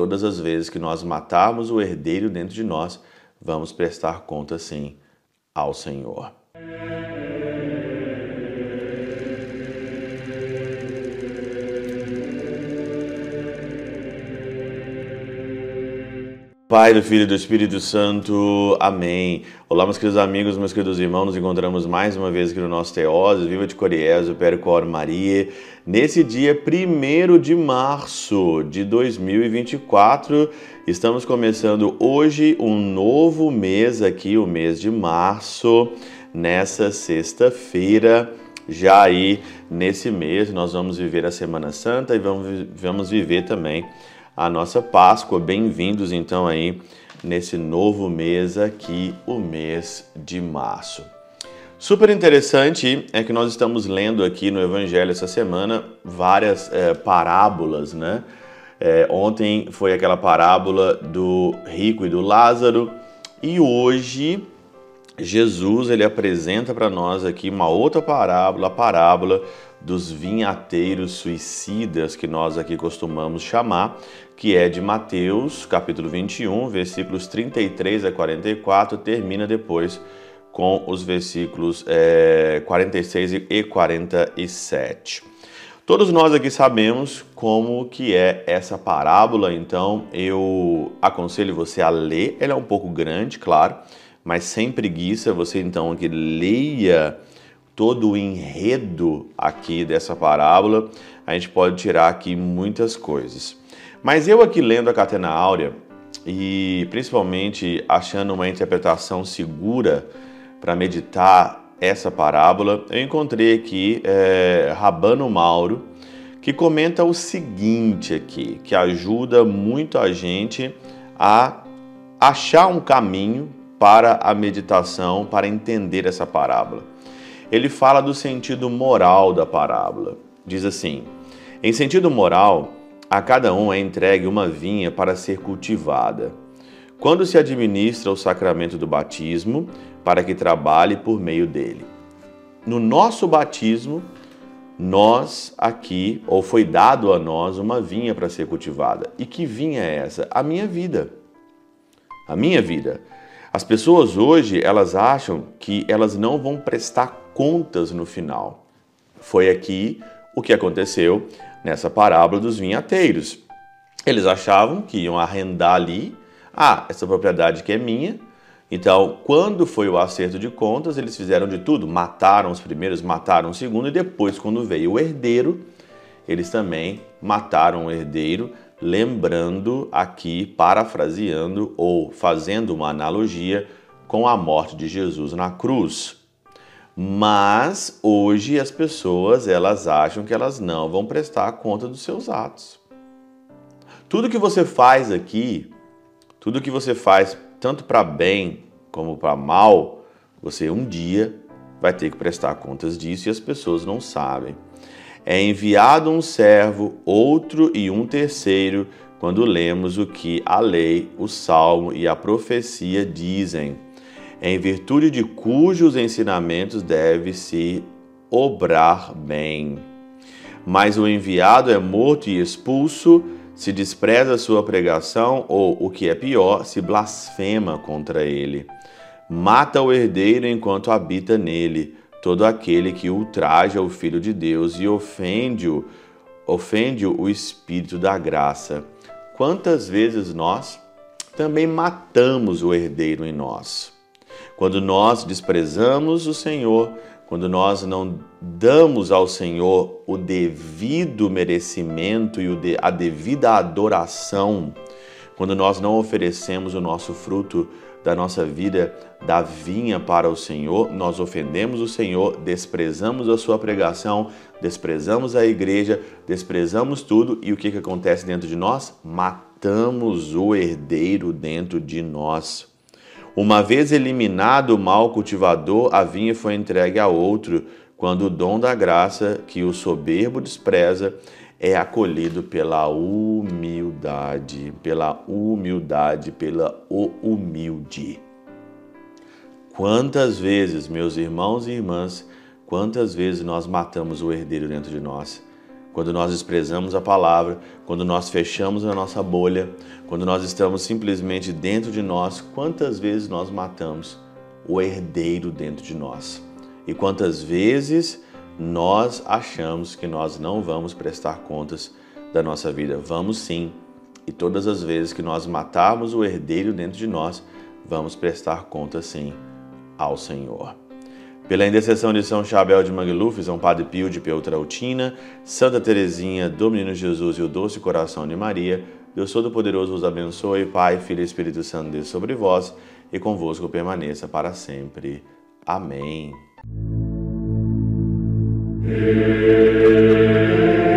todas as vezes que nós matarmos o herdeiro dentro de nós, vamos prestar conta sim ao Senhor. Pai, do Filho e do Espírito Santo. Amém. Olá, meus queridos amigos, meus queridos irmãos. Nos encontramos mais uma vez aqui no nosso Teoses. Viva de Coriésio, Percor Maria. Nesse dia 1 de março de 2024, estamos começando hoje um novo mês aqui, o mês de março, nessa sexta-feira. Já aí, nesse mês, nós vamos viver a Semana Santa e vamos, vamos viver também a nossa Páscoa. Bem-vindos então aí nesse novo mês aqui, o mês de março. Super interessante é que nós estamos lendo aqui no Evangelho essa semana várias é, parábolas, né? É, ontem foi aquela parábola do rico e do Lázaro e hoje Jesus ele apresenta para nós aqui uma outra parábola, a parábola dos vinhateiros suicidas que nós aqui costumamos chamar, que é de Mateus, capítulo 21, versículos 33 a 44, termina depois com os versículos é, 46 e 47. Todos nós aqui sabemos como que é essa parábola, então eu aconselho você a ler. Ela é um pouco grande, claro, mas sem preguiça, você então que leia todo o enredo aqui dessa parábola, a gente pode tirar aqui muitas coisas. Mas eu aqui lendo a Catena Áurea e principalmente achando uma interpretação segura para meditar essa parábola, eu encontrei aqui é, Rabano Mauro, que comenta o seguinte aqui, que ajuda muito a gente a achar um caminho para a meditação, para entender essa parábola ele fala do sentido moral da parábola. Diz assim: Em sentido moral, a cada um é entregue uma vinha para ser cultivada. Quando se administra o sacramento do batismo, para que trabalhe por meio dele. No nosso batismo, nós aqui, ou foi dado a nós, uma vinha para ser cultivada. E que vinha é essa? A minha vida. A minha vida. As pessoas hoje, elas acham que elas não vão prestar contas no final. Foi aqui o que aconteceu nessa parábola dos vinhateiros. Eles achavam que iam arrendar ali, ah, essa propriedade que é minha. Então, quando foi o acerto de contas, eles fizeram de tudo, mataram os primeiros, mataram o segundo e depois, quando veio o herdeiro, eles também mataram o herdeiro, lembrando aqui, parafraseando ou fazendo uma analogia com a morte de Jesus na cruz. Mas hoje as pessoas elas acham que elas não vão prestar conta dos seus atos. Tudo que você faz aqui, tudo que você faz tanto para bem como para mal, você um dia vai ter que prestar contas disso e as pessoas não sabem. É enviado um servo, outro e um terceiro, quando lemos o que a lei, o salmo e a profecia dizem em virtude de cujos ensinamentos deve-se obrar bem. Mas o enviado é morto e expulso, se despreza sua pregação, ou, o que é pior, se blasfema contra ele. Mata o herdeiro enquanto habita nele, todo aquele que ultraja o Filho de Deus e ofende-o, ofende o Espírito da graça. Quantas vezes nós também matamos o herdeiro em nós? Quando nós desprezamos o Senhor, quando nós não damos ao Senhor o devido merecimento e a devida adoração, quando nós não oferecemos o nosso fruto da nossa vida da vinha para o Senhor, nós ofendemos o Senhor, desprezamos a sua pregação, desprezamos a igreja, desprezamos tudo e o que, que acontece dentro de nós? Matamos o herdeiro dentro de nós. Uma vez eliminado o mal cultivador, a vinha foi entregue a outro, quando o dom da graça, que o soberbo despreza, é acolhido pela humildade, pela humildade, pela o humilde. Quantas vezes, meus irmãos e irmãs, quantas vezes nós matamos o herdeiro dentro de nós? quando nós desprezamos a palavra, quando nós fechamos a nossa bolha, quando nós estamos simplesmente dentro de nós, quantas vezes nós matamos o herdeiro dentro de nós? E quantas vezes nós achamos que nós não vamos prestar contas da nossa vida? Vamos sim. E todas as vezes que nós matarmos o herdeiro dentro de nós, vamos prestar conta sim ao Senhor. Pela intercessão de São Chabel de Mangluf, São Padre Pio de Peutrautina, Santa Teresinha, do Menino Jesus e o Doce Coração de Maria, Deus Todo-Poderoso os abençoe, Pai, Filho e Espírito Santo, Deus sobre vós e convosco permaneça para sempre. Amém. Amen.